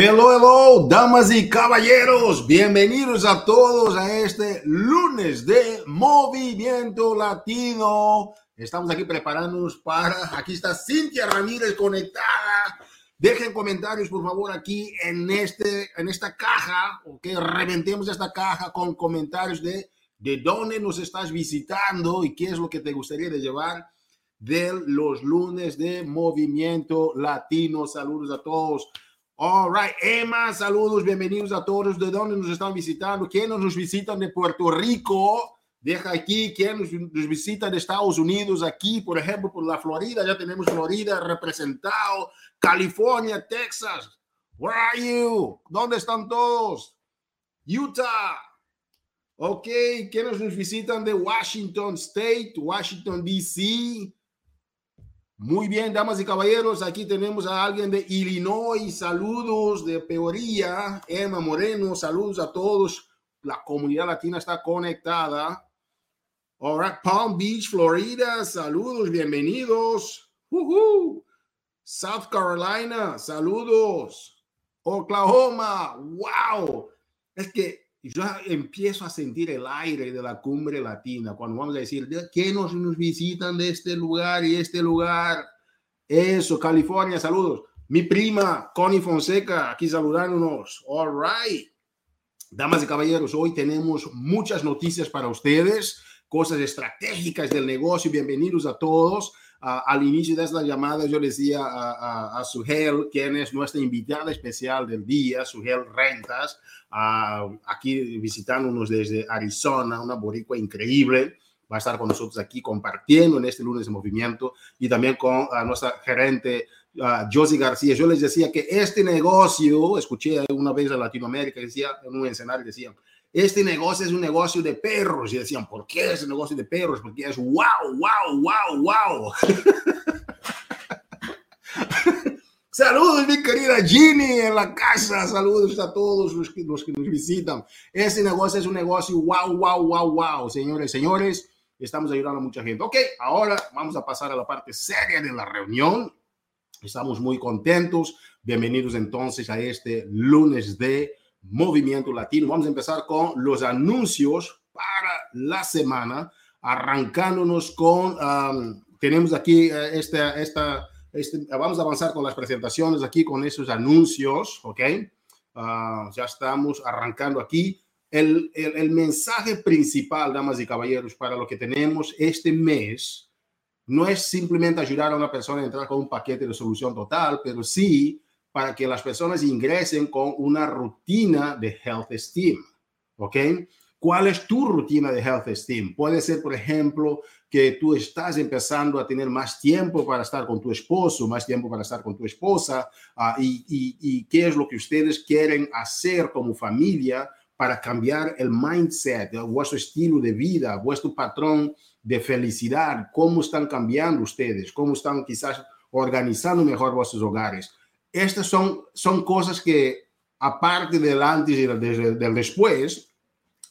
Hello, hello, damas y caballeros, bienvenidos a todos a este lunes de Movimiento Latino. Estamos aquí preparándonos para, aquí está Cintia Ramírez conectada. Dejen comentarios, por favor, aquí en, este, en esta caja, o que reventemos esta caja con comentarios de de dónde nos estás visitando y qué es lo que te gustaría de llevar de los lunes de Movimiento Latino. Saludos a todos. All right, Emma, saludos, bienvenidos a todos. ¿De dónde nos están visitando? ¿Quiénes nos visitan de Puerto Rico? Deja aquí, ¿quiénes nos visitan de Estados Unidos? Aquí, por ejemplo, por la Florida, ya tenemos Florida representado. California, Texas. Where are you? ¿Dónde están todos? Utah. Ok, ¿quiénes nos visitan de Washington State, Washington, D.C.? Muy bien, damas y caballeros, aquí tenemos a alguien de Illinois, saludos de Peoría, Emma Moreno, saludos a todos, la comunidad latina está conectada. All right, Palm Beach, Florida, saludos, bienvenidos. South Carolina, saludos. Oklahoma, wow. Es que yo empiezo a sentir el aire de la cumbre latina cuando vamos a decir, ¿qué nos, nos visitan de este lugar y este lugar? Eso, California, saludos. Mi prima, Connie Fonseca, aquí saludándonos. All right. Damas y caballeros, hoy tenemos muchas noticias para ustedes, cosas estratégicas del negocio. Bienvenidos a todos. Al inicio de esta llamada yo decía a, a, a Sugel, quien es nuestra invitada especial del día, Sugel Rentas, aquí visitándonos desde Arizona, una boricua increíble. Va a estar con nosotros aquí compartiendo en este lunes de movimiento y también con uh, nuestra gerente uh, Josie García. Yo les decía que este negocio, escuché una vez en Latinoamérica, decía en un escenario, decían, este negocio es un negocio de perros. Y decían, ¿por qué es un negocio de perros? Porque es wow, wow, wow, wow. Saludos, mi querida Ginny en la casa. Saludos a todos los que, los que nos visitan. Este negocio es un negocio wow, wow, wow, wow. Señores, señores, estamos ayudando a mucha gente. Ok, ahora vamos a pasar a la parte seria de la reunión. Estamos muy contentos. Bienvenidos entonces a este lunes de Movimiento Latino. Vamos a empezar con los anuncios para la semana, arrancándonos con, tenemos aquí uh, esta, este, vamos a avanzar con las presentaciones aquí con esos anuncios, ¿ok? Uh, ya estamos arrancando aquí. El, el, mensaje principal, damas y caballeros, para lo que tenemos este mes, no es simplemente ayudar a una persona a entrar con un paquete de solución total, pero sí para que las personas ingresen con una rutina de health esteem. ¿Ok? ¿Cuál es tu rutina de health esteem? Puede ser, por ejemplo, que tú estás empezando a tener más tiempo para estar con tu esposo, más tiempo para estar con tu esposa, uh, y, y, y, qué es lo que ustedes quieren hacer como familia para cambiar el mindset, vuestro estilo de vida, vuestro patrón de felicidad, cómo están cambiando ustedes, cómo están quizás organizando mejor vuestros hogares estas son, son cosas que, aparte del antes y del, del después,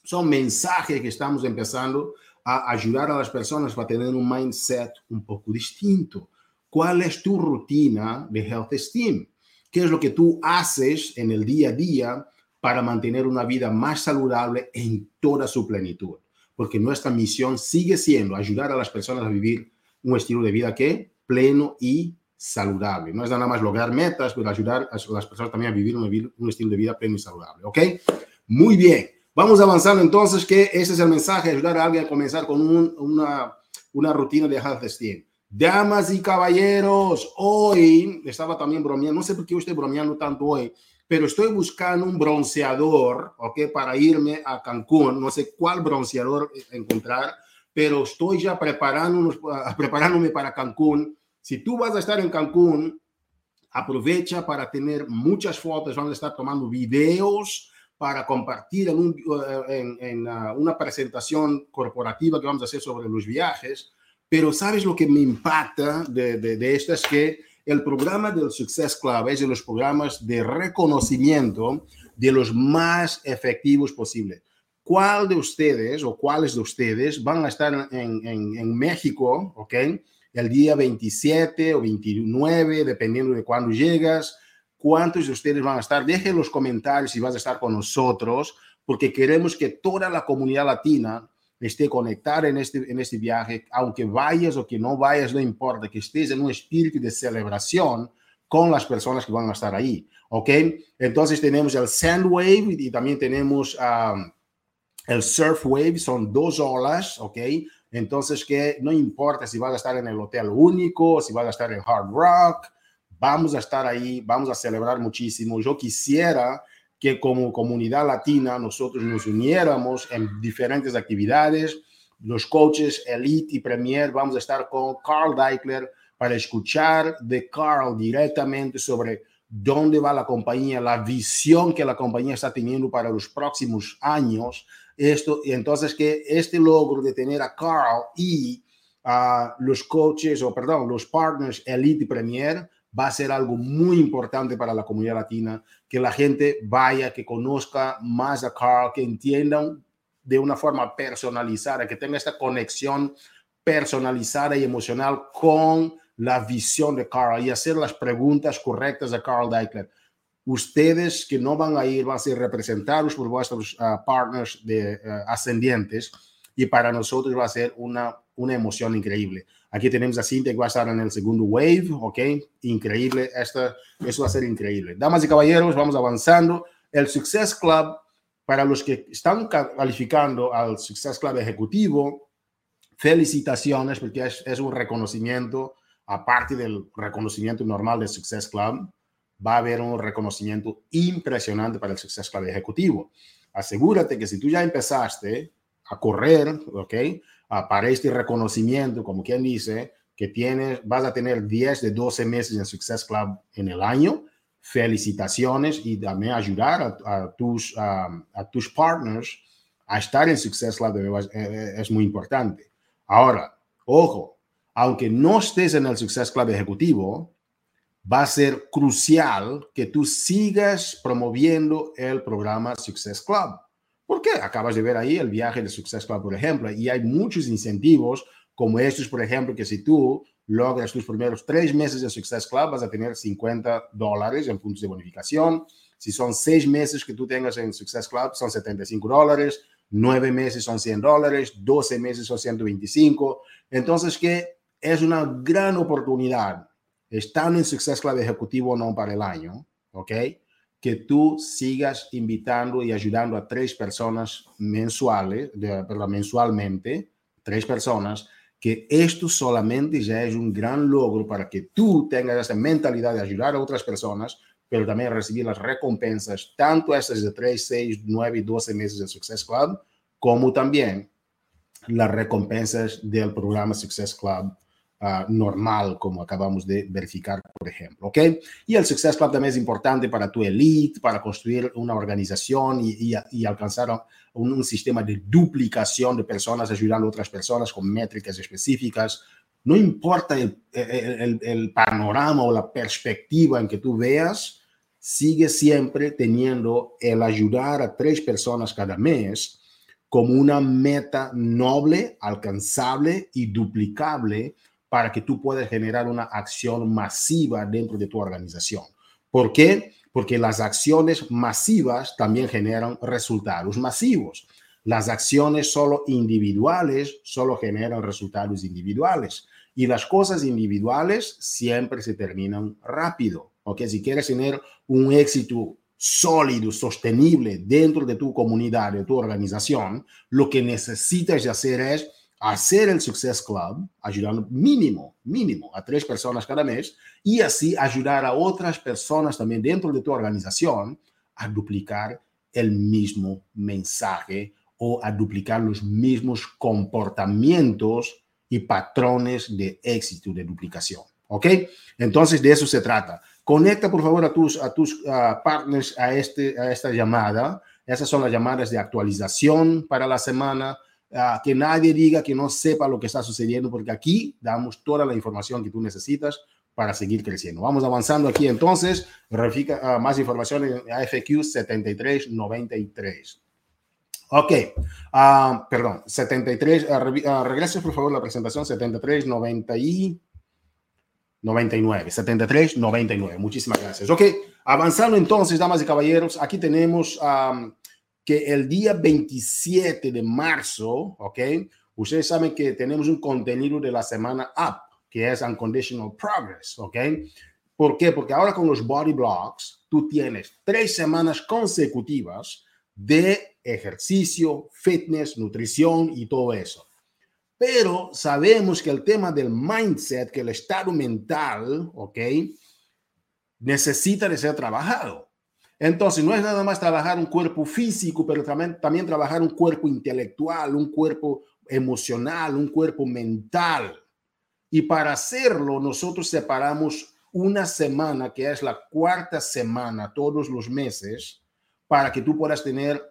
son mensajes que estamos empezando a ayudar a las personas para tener un mindset un poco distinto. ¿Cuál es tu rutina de health esteem? ¿Qué es lo que tú haces en el día a día para mantener una vida más saludable en toda su plenitud? Porque nuestra misión sigue siendo ayudar a las personas a vivir un estilo de vida que pleno y saludable. No es nada más lograr metas, pero ayudar a las personas también a vivir un, estilo de vida pleno y saludable. ¿Ok? Muy bien. Vamos avanzando entonces, que ese es el mensaje, ayudar a alguien a comenzar con un, una, una rutina de health esteem. Damas y caballeros, hoy estaba también bromeando, no sé por qué estoy bromeando tanto hoy, pero estoy buscando un bronceador, ¿ok? Para irme a Cancún, no sé cuál bronceador encontrar, pero estoy ya preparándome para Cancún si tú vas a estar en Cancún, aprovecha para tener muchas fotos, vamos a estar tomando videos para compartir en, eh, uh, una presentación corporativa que vamos a hacer sobre los viajes. Pero sabes lo que me impacta de, de, de esto es que el programa del Success Club es de los programas de reconocimiento de los más efectivos posibles. ¿Cuál de ustedes o cuáles de ustedes van a estar en, en, en México, ok? El día 27 o 29, dependiendo de cuándo llegas, cuántos de ustedes van a estar. Dejen los comentarios si vas a estar con nosotros, porque queremos que toda la comunidad latina esté conectada en este, en este viaje, aunque vayas o que no vayas, no importa, que estés en un espíritu de celebración con las personas que van a estar ahí, ¿ok? Entonces tenemos el Sand Wave y también tenemos um, el Surf Wave, son dos olas, ¿ok? Entonces que no importa si vas a estar en el hotel único, si vas a estar en Hard Rock, vamos a estar ahí, vamos a celebrar muchísimo. Yo quisiera que como comunidad latina nosotros nos uniéramos en diferentes actividades. Los coaches Elite y Premier vamos a estar con Carl Deichler para escuchar de Carl directamente sobre dónde va la compañía, la visión que la compañía está teniendo para los próximos años. Esto, y entonces que este logro de tener a Carl y a los coaches, o perdón, los partners Elite Premier, va a ser algo muy importante para la comunidad latina, que la gente vaya, que conozca más a Carl, que entiendan de una forma personalizada, que tenga esta conexión personalizada y emocional con la visión de Carl y hacer las preguntas correctas a Carl Deichler. Ustedes que no van a ir van a ser representados por vuestros ah, partners de, ah, ascendientes y para nosotros va a ser una, una emoción increíble. Aquí tenemos a Cintia que va a estar en el segundo wave, ¿ok? Increíble, Esta, eso va a ser increíble. Damas y caballeros, vamos avanzando. El Success Club, para los que están calificando al Success Club ejecutivo, felicitaciones porque es, es un reconocimiento, aparte del reconocimiento normal del Success Club, va a haber un reconocimiento impresionante para el Success Club ejecutivo. Asegúrate que si tú ya empezaste a correr, ¿ok? para este reconocimiento, como quien dice, que tienes, vas a tener 10 de 12 meses en Success Club en el año. Felicitaciones y también ayudar a, tus, a, tus partners a estar en Success Club es muy importante. Ahora, ojo, aunque no estés en el Success Club ejecutivo, va a ser crucial que tú sigas promoviendo el programa Success Club. ¿Por qué? Acabas de ver ahí el viaje de Success Club, por ejemplo, y hay muchos incentivos como estos, por ejemplo, que si tú logras tus primeros tres meses de Success Club, vas a tener 50 dólares en puntos de bonificación. Si son seis meses que tú tengas en Success Club, son 75 dólares. Nueve meses son 100 dólares. 12 meses son 125. Entonces, que es una gran oportunidad. Estando en Success Club ejecutivo no para el año, ¿ok? que tú sigas invitando y ayudando a tres personas mensuales, de, perdón, mensualmente, tres personas, que esto solamente ya es un gran logro para que tú tengas esa mentalidad de ayudar a otras personas, pero también recibir las recompensas, tanto estas de 3, 6, 9 y 12 meses de Success Club, como también las recompensas del programa Success Club Ah, normal, como acabamos de verificar, por ejemplo. ¿Ok? Y el Success Club también es importante para tu elite, para construir una organización y, alcanzar un, sistema de duplicación de personas, ayudando a otras personas con métricas específicas. No importa el panorama o la perspectiva en que tú veas, sigue siempre teniendo el ayudar a tres personas cada mes como una meta noble, alcanzable y duplicable para que tú puedas generar una acción masiva dentro de tu organización. ¿Por qué? Porque las acciones masivas también generan resultados masivos. Las acciones solo individuales solo generan resultados individuales. Y las cosas individuales siempre se terminan rápido. ¿Ok? Si quieres tener un éxito sólido, sostenible dentro de tu comunidad, de tu organización, lo que necesitas hacer es hacer el Success Club, ayudando mínimo, mínimo a tres personas cada mes y así ayudar a otras personas también dentro de tu organización a duplicar el mismo mensaje o a duplicar los mismos comportamientos y patrones de éxito de duplicación. ¿Ok? Entonces de eso se trata. Conecta por favor a tus, a tus partners a, este, a esta llamada. Esas son las llamadas de actualización para la semana Ah, que nadie diga que no sepa lo que está sucediendo, porque aquí damos toda la información que tú necesitas para seguir creciendo. Vamos avanzando aquí entonces, verifica uh, más información en AFQ 7393. Ok, uh, perdón, 73, uh, regrese por favor la presentación 7390 y 99, 73, 99. Muchísimas gracias. Ok, Avanzando entonces, damas y caballeros, aquí tenemos que el día 27 de marzo, ¿ok? Ustedes saben que tenemos un contenido de la semana UP, que es Unconditional Progress, ¿ok? ¿Por qué? Porque ahora con los body blocks, tú tienes tres semanas consecutivas de ejercicio, fitness, nutrición y todo eso. Pero sabemos que el tema del mindset, que el estado mental, ¿ok? necesita de ser trabajado. Entonces, no es nada más trabajar un cuerpo físico, pero también, trabajar un cuerpo intelectual, un cuerpo emocional, un cuerpo mental. Y para hacerlo, nosotros separamos una semana, que es la cuarta semana todos los meses, para que tú puedas tener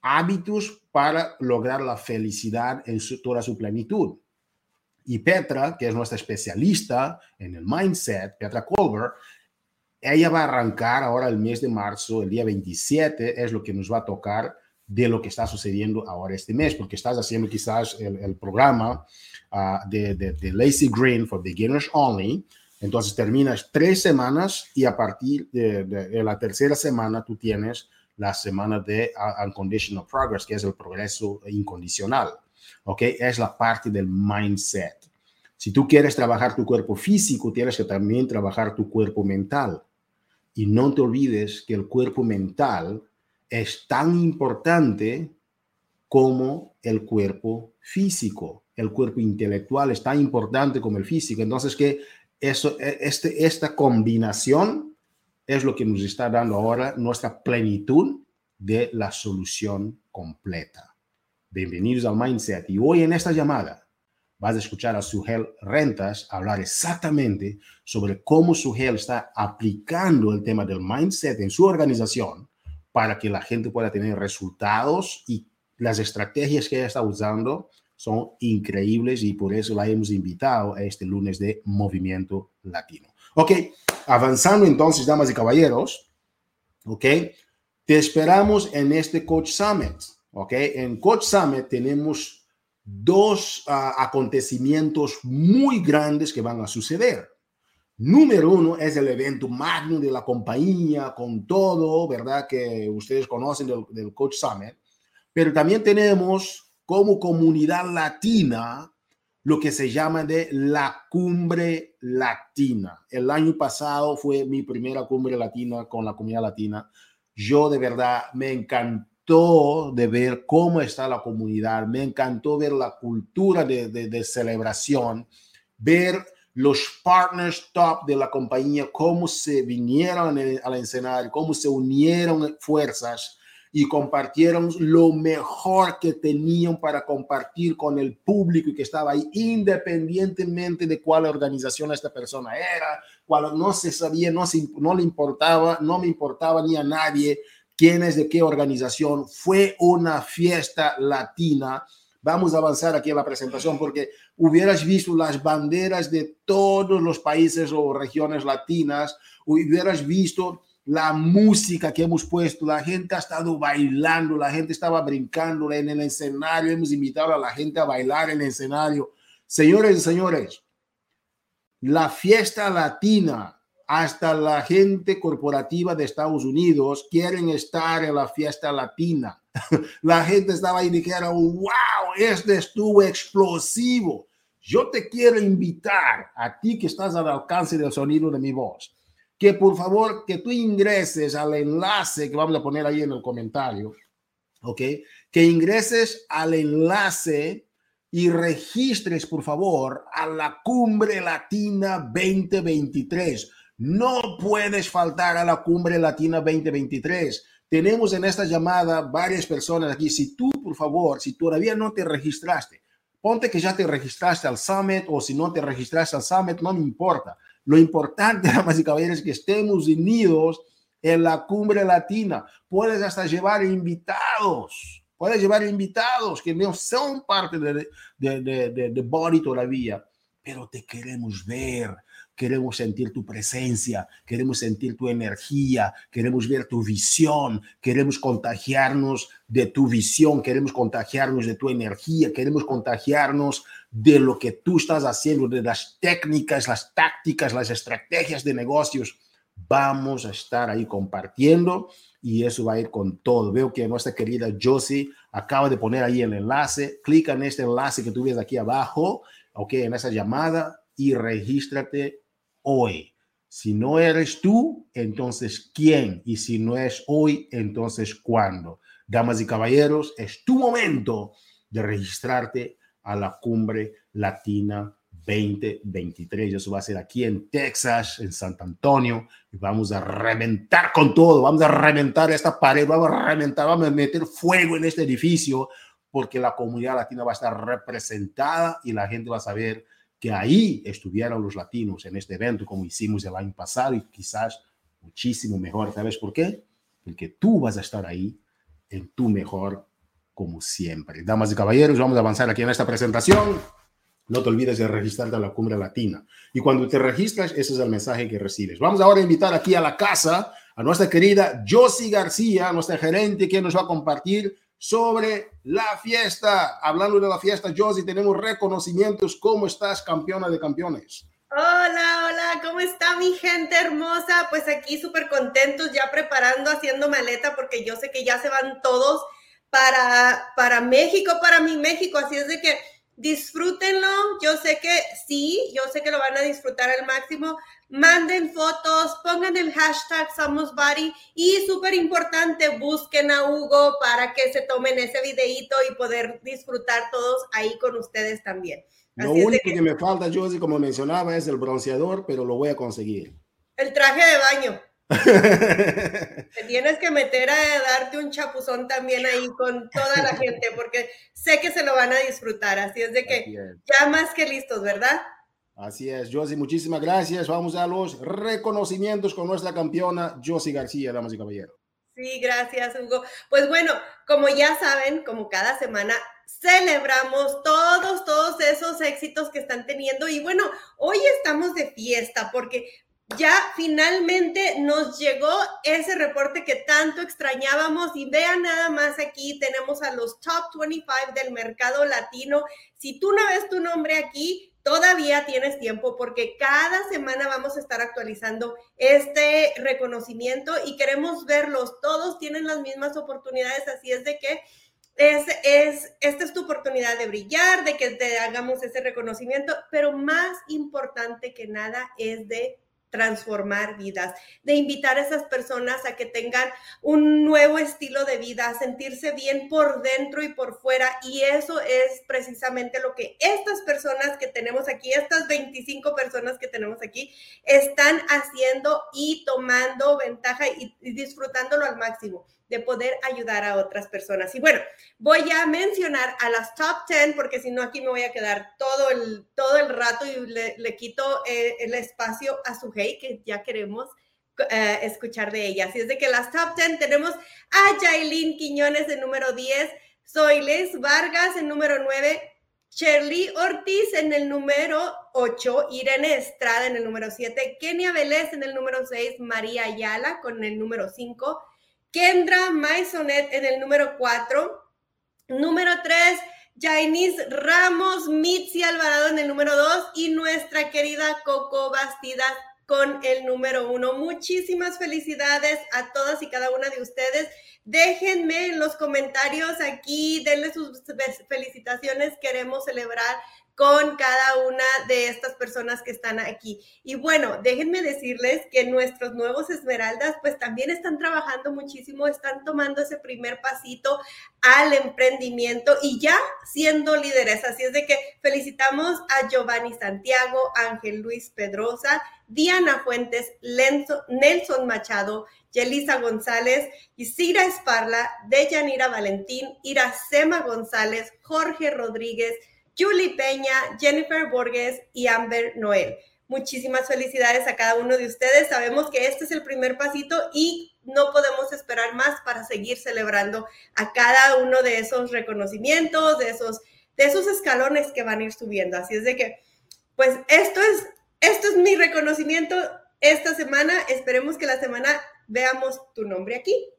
hábitos para lograr la felicidad en toda su plenitud. Y Petra, que es nuestra especialista en el mindset, Petra Colbert, ella va a arrancar ahora el mes de marzo, el día 27, es lo que nos va a tocar de lo que está sucediendo ahora este mes, porque estás haciendo quizás el, programa ah, de, de, Lazy Green for Beginners Only. Entonces terminas tres semanas y a partir de, la tercera semana tú tienes la semana de uh, Unconditional Progress, que es el progreso incondicional. ¿Ok? Es la parte del mindset. Si tú quieres trabajar tu cuerpo físico, tienes que también trabajar tu cuerpo mental. Y no te olvides que el cuerpo mental es tan importante como el cuerpo físico. El cuerpo intelectual es tan importante como el físico. Entonces, que eso, e, este, esta combinación es lo que nos está dando ahora nuestra plenitud de la solución completa. Bienvenidos al Mindset. Y hoy en esta llamada vas a escuchar a Sugel Rentas hablar exactamente sobre cómo Sugel está aplicando el tema del mindset en su organización para que la gente pueda tener resultados y las estrategias que ella está usando son increíbles y por eso la hemos invitado a este lunes de Movimiento Latino. Ok, avanzando entonces, damas y caballeros, ok, te esperamos en este Coach Summit, ok, en Coach Summit tenemos dos uh, acontecimientos muy grandes que van a suceder. Número uno es el evento magno de la compañía, con todo, ¿verdad? Que ustedes conocen del, del Coach Summit. Pero también tenemos como comunidad latina lo que se llama de la cumbre latina. El año pasado fue mi primera cumbre latina con la comunidad latina. Yo de verdad me encantó de ver cómo está la comunidad, me encantó ver la cultura de, de, celebración, ver los partners top de la compañía, cómo se vinieron al escenario, cómo se unieron fuerzas y compartieron lo mejor que tenían para compartir con el público que estaba ahí, independientemente de cuál organización esta persona era, cuál no se sabía, no, se, no le importaba, no me importaba ni a nadie quién es de qué organización. Fue una fiesta latina. Vamos a avanzar aquí en la presentación porque hubieras visto las banderas de todos los países o regiones latinas, hubieras visto la música que hemos puesto, la gente ha estado bailando, la gente estaba brincando en el escenario, hemos invitado a la gente a bailar en el escenario. Señores y señores, la fiesta latina hasta la gente corporativa de Estados Unidos quieren estar en la fiesta latina. La gente estaba ahí y dijeron, wow, este estuvo explosivo. Yo te quiero invitar a ti que estás al alcance del sonido de mi voz, que por favor, que tú ingreses al enlace que vamos a poner ahí en el comentario, ¿ok? Que ingreses al enlace y registres, por favor, a la Cumbre Latina 2023 no puedes faltar a la Cumbre Latina 2023. Tenemos en esta llamada varias personas aquí. Si tú, por favor, si todavía no te registraste, ponte que ya te registraste al Summit o si no te registraste al Summit, no me importa. Lo importante, damas y caballeros, es que estemos unidos en la Cumbre Latina. Puedes hasta llevar invitados. Puedes llevar invitados que no son parte de, de, Body todavía, pero te queremos ver queremos sentir tu presencia, queremos sentir tu energía, queremos ver tu visión, queremos contagiarnos de tu visión, queremos contagiarnos de tu energía, queremos contagiarnos de lo que tú estás haciendo, de las técnicas, las tácticas, las estrategias de negocios Vamos a estar ahí compartiendo y eso va a ir con todo. Veo que nuestra querida Josie acaba de poner ahí el enlace. Clica en este enlace que tú ves aquí abajo, ok, en esa llamada y regístrate hoy. Si no eres tú, entonces ¿quién? Y si no es hoy, entonces ¿cuándo? Damas y caballeros, es tu momento de registrarte a la cumbre latina 2023. Eso va a ser aquí en Texas, en San Antonio, y vamos a reventar con todo, vamos a reventar esta pared, vamos a reventar, vamos a meter fuego en este edificio, porque la comunidad latina va a estar representada y la gente va a saber que ahí estuvieron los latinos en este evento, como hicimos el año pasado, y quizás muchísimo mejor. ¿Sabes por qué? Porque tú vas a estar ahí en tu mejor como siempre. Damas y caballeros, vamos a avanzar aquí en esta presentación. No te olvides de registrarte a la Cumbre Latina. Y cuando te registras, ese es el mensaje que recibes. Vamos ahora a invitar aquí a la casa a nuestra querida Josie García, nuestra gerente, que nos va a compartir sobre la fiesta. Hablando de la fiesta, Josie, tenemos reconocimientos. ¿Cómo estás, campeona de campeones? Hola, hola, ¿cómo está mi gente hermosa? Pues aquí súper contentos, ya preparando, haciendo maleta, porque yo sé que ya se van todos para, para México, para mi México. Así es de que disfrútenlo. Yo sé que sí, yo sé que lo van a disfrutar al máximo. Manden fotos, pongan el hashtag Somos Body y súper importante, busquen a Hugo para que se tomen ese videíto y poder disfrutar todos ahí con ustedes también. lo único que... me falta, Josie, como mencionaba, es el bronceador, pero lo voy a conseguir. El traje de baño. Te tienes que meter a darte un chapuzón también ahí con toda la gente, porque sé que se lo van a disfrutar. Así es de que ya más que listos, ¿verdad? Así es, Josie, muchísimas gracias. Vamos a los reconocimientos con nuestra campeona Josie García, damas y caballeros. Sí, gracias, Hugo. Pues bueno, como ya saben, como cada semana celebramos todos, todos esos éxitos que están teniendo. Y bueno, hoy estamos de fiesta porque ya finalmente nos llegó ese reporte que tanto extrañábamos y vean nada más aquí tenemos a los top 25 del mercado latino. Si tú no ves tu nombre aquí, todavía tienes tiempo porque cada semana vamos a estar actualizando este reconocimiento y queremos verlos. Todos tienen las mismas oportunidades, así es de que es, es, esta es tu oportunidad de brillar, de que te hagamos ese reconocimiento, pero más importante que nada es de transformar vidas, de invitar a esas personas a que tengan un nuevo estilo de vida, a sentirse bien por dentro y por fuera. Y eso es precisamente lo que estas personas que tenemos aquí, estas 25 personas que tenemos aquí, están haciendo y tomando ventaja y, disfrutándolo al máximo de poder ayudar a otras personas. Y bueno, voy a mencionar a las top 10 porque si no aquí me voy a quedar todo el, todo el rato y le, quito eh, el espacio a su hey que ya queremos eh, escuchar de ella. Así es de que las top 10 tenemos a Jailin Quiñones en número 10, Soyles Vargas en número 9, Shirley Ortiz en el número 8, Irene Estrada en el número 7, Kenia Vélez en el número 6, María Ayala con el número 5, Kendra Maisonet en el número 4. Número 3, Jainis Ramos, Mitzi Alvarado en el número 2 y nuestra querida Coco Bastidas con el número 1. Muchísimas felicidades a todas y cada una de ustedes. Déjenme en los comentarios aquí, denle sus felicitaciones. Queremos celebrar con cada una de estas personas que están aquí. Y bueno, déjenme decirles que nuestros nuevos Esmeraldas pues también están trabajando muchísimo, están tomando ese primer pasito al emprendimiento y ya siendo líderes. Así es de que felicitamos a Giovanni Santiago, Ángel Luis Pedrosa, Diana Fuentes, Nelson Machado, Yelisa González, Isidra Esparla, Deyanira Valentín, Iracema González, Jorge Rodríguez, Julie Peña, Jennifer Borges y Amber Noel. Muchísimas felicidades a cada uno de ustedes. Sabemos que este es el primer pasito y no podemos esperar más para seguir celebrando a cada uno de esos reconocimientos, de esos, de esos escalones que van a ir subiendo. Así es de que, pues esto es, esto es mi reconocimiento esta semana. Esperemos que la semana veamos tu nombre aquí.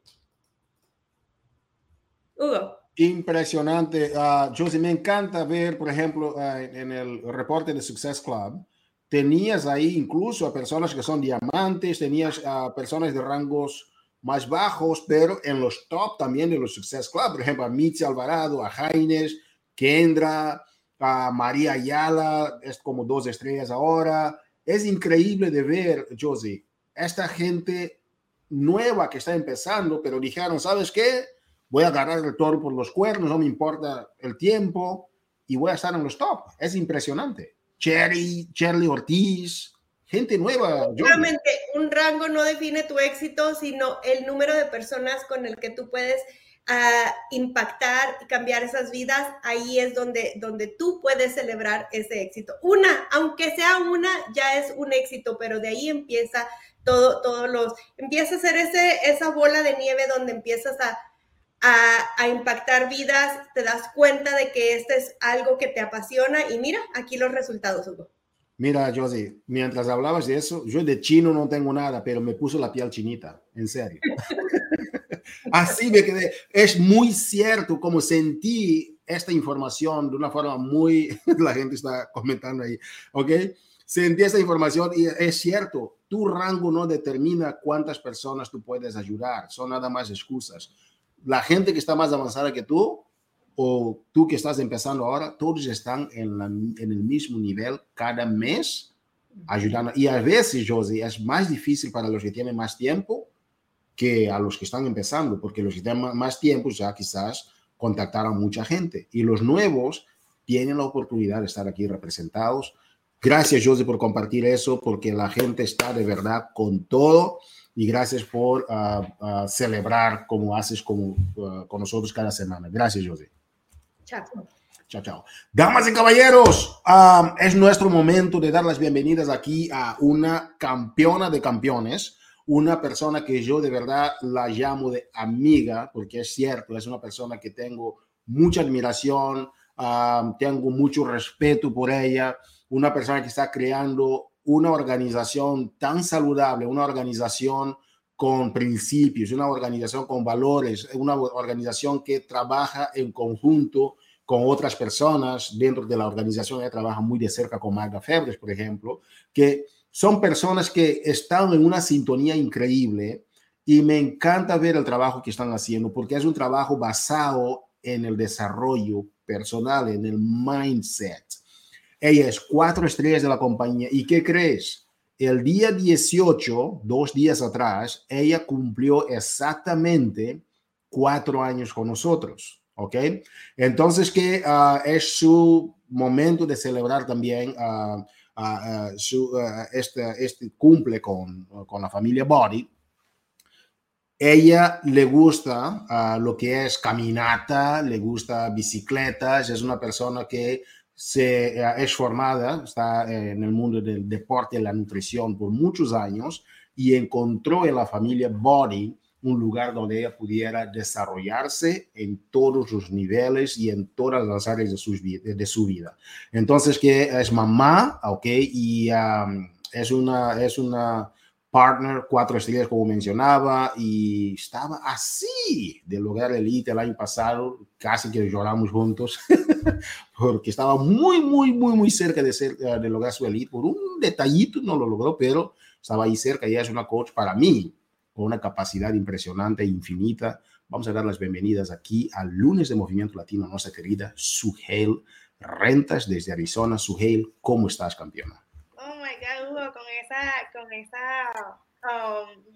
Hugo. Impresionante. Uh, Josie, me encanta ver, por ejemplo, ah, en el reporte de Success Club, tenías ahí incluso a personas que son diamantes, tenías a personas de rangos más bajos, pero en los top también de los Success Club, por ejemplo, a Mitzi Alvarado, a Jaines, Kendra, a María Ayala, es como dos estrellas ahora. Es increíble de ver, Josie, esta gente nueva que está empezando, pero dijeron, ¿sabes qué? Voy a agarrar el toro por los cuernos, no me importa el tiempo y voy a estar en los top. Es impresionante. Cherry, Charlie Ortiz, gente nueva. Obviamente, un rango no define tu éxito, sino el número de personas con el que tú puedes uh, impactar y cambiar esas vidas. Ahí es donde, donde tú puedes celebrar ese éxito. Una, aunque sea una, ya es un éxito, pero de ahí empieza todo, todos los, empieza a ser ese, esa bola de nieve donde empiezas a a, impactar vidas, te das cuenta de que esto es algo que te apasiona y mira, aquí los resultados, Hugo. Mira, Josie, mientras hablabas de eso, yo de chino no tengo nada, pero me puso la piel chinita, en serio. Así me quedé. Es muy cierto como sentí esta información de una forma muy, la gente está comentando ahí, ¿ok? Sentí esta información y es cierto, tu rango no determina cuántas personas tú puedes ayudar, son nada más excusas la gente que está más avanzada que tú o tú que estás empezando ahora, todos están en, en el mismo nivel cada mes ayudando. Y a veces, Josie, es más difícil para los que tienen más tiempo que a los que están empezando, porque los que tienen más tiempo ya quizás contactaron a mucha gente. Y los nuevos tienen la oportunidad de estar aquí representados. Gracias, Josie, por compartir eso, porque la gente está de verdad con todo y gracias por ah, ah, celebrar como haces como, ah, con nosotros cada semana. Gracias, José. Chao. Chao, chao. Damas y caballeros, es nuestro momento de dar las bienvenidas aquí a una campeona de campeones, una persona que yo de verdad la llamo de amiga, porque es cierto, es una persona que tengo mucha admiración, tengo mucho respeto por ella, una persona que está creando una organización tan saludable, una organización con principios, una organización con valores, una organización que trabaja en conjunto con otras personas dentro de la organización. Ella trabaja muy de cerca con Magda Febres, por ejemplo, que son personas que están en una sintonía increíble y me encanta ver el trabajo que están haciendo porque es un trabajo basado en el desarrollo personal, en el mindset ella es cuatro estrellas de la compañía. ¿Y qué crees? El día 18, dos días atrás, ella cumplió exactamente cuatro años con nosotros. ¿Ok? Entonces, que ah, es su momento de celebrar también uh, su, este, este cumple con, con la familia Body ella le gusta lo que es caminata, le gusta bicicletas, es una persona que se, es formada, está en el mundo del deporte y la nutrición por muchos años y encontró en la familia Body un lugar donde ella pudiera desarrollarse en todos los niveles y en todas las áreas de su, de su vida. Entonces, que es mamá, ok, y um, es una, es una partner, cuatro estrellas como mencionaba, y estaba así de lograr el elite el año pasado, casi que lloramos juntos, porque estaba muy, muy, muy, muy cerca de, ser, eh, de lograr su elite, por un detallito no lo logró, pero estaba ahí cerca, y es una coach para mí, con una capacidad impresionante e infinita. Vamos a dar las bienvenidas aquí al lunes de Movimiento Latino, nuestra querida Suheil Rentas desde Arizona. Suheil, ¿cómo estás, campeona? Con esa, con esa,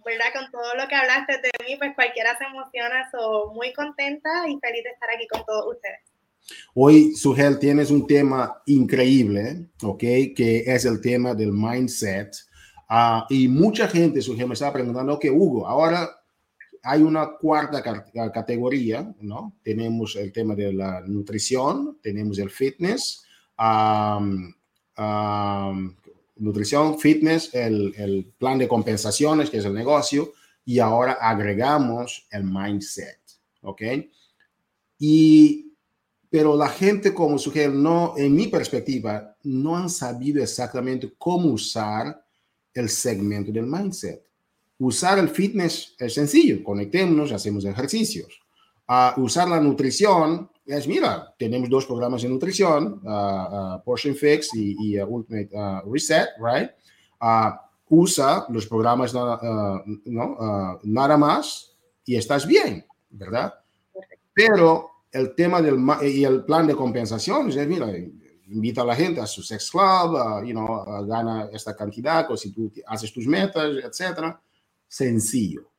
¿verdad? Con todo lo que hablaste de mí, pues cualquiera se emociona, soy muy contenta y feliz de estar aquí con todos ustedes. Hoy, Sugel, tienes un tema increíble, ¿ok? Que es el tema del mindset. Uh, y mucha gente, Sugel, me estaba preguntando, ok, Hugo, ahora hay una cuarta categoría, ¿no? Tenemos el tema de la nutrición, tenemos el fitness, um, um, nutrición, fitness, el, el, plan de compensaciones, que es el negocio, y ahora agregamos el mindset, ¿ok? Y, pero la gente como sugiere, no, en mi perspectiva, no han sabido exactamente cómo usar el segmento del mindset. Usar el fitness es sencillo, conectémonos, hacemos ejercicios. Uh, usar la nutrición es, mira, tenemos dos programas de nutrición, Portion Fix y, Ultimate Reset, right? usa los programas ¿no? nada más y estás bien, ¿verdad? Pero el tema del y el plan de compensación es, mira, invita a la gente a su sex club, you know, gana esta cantidad, o si tú haces tus metas, etcétera. Sencillo.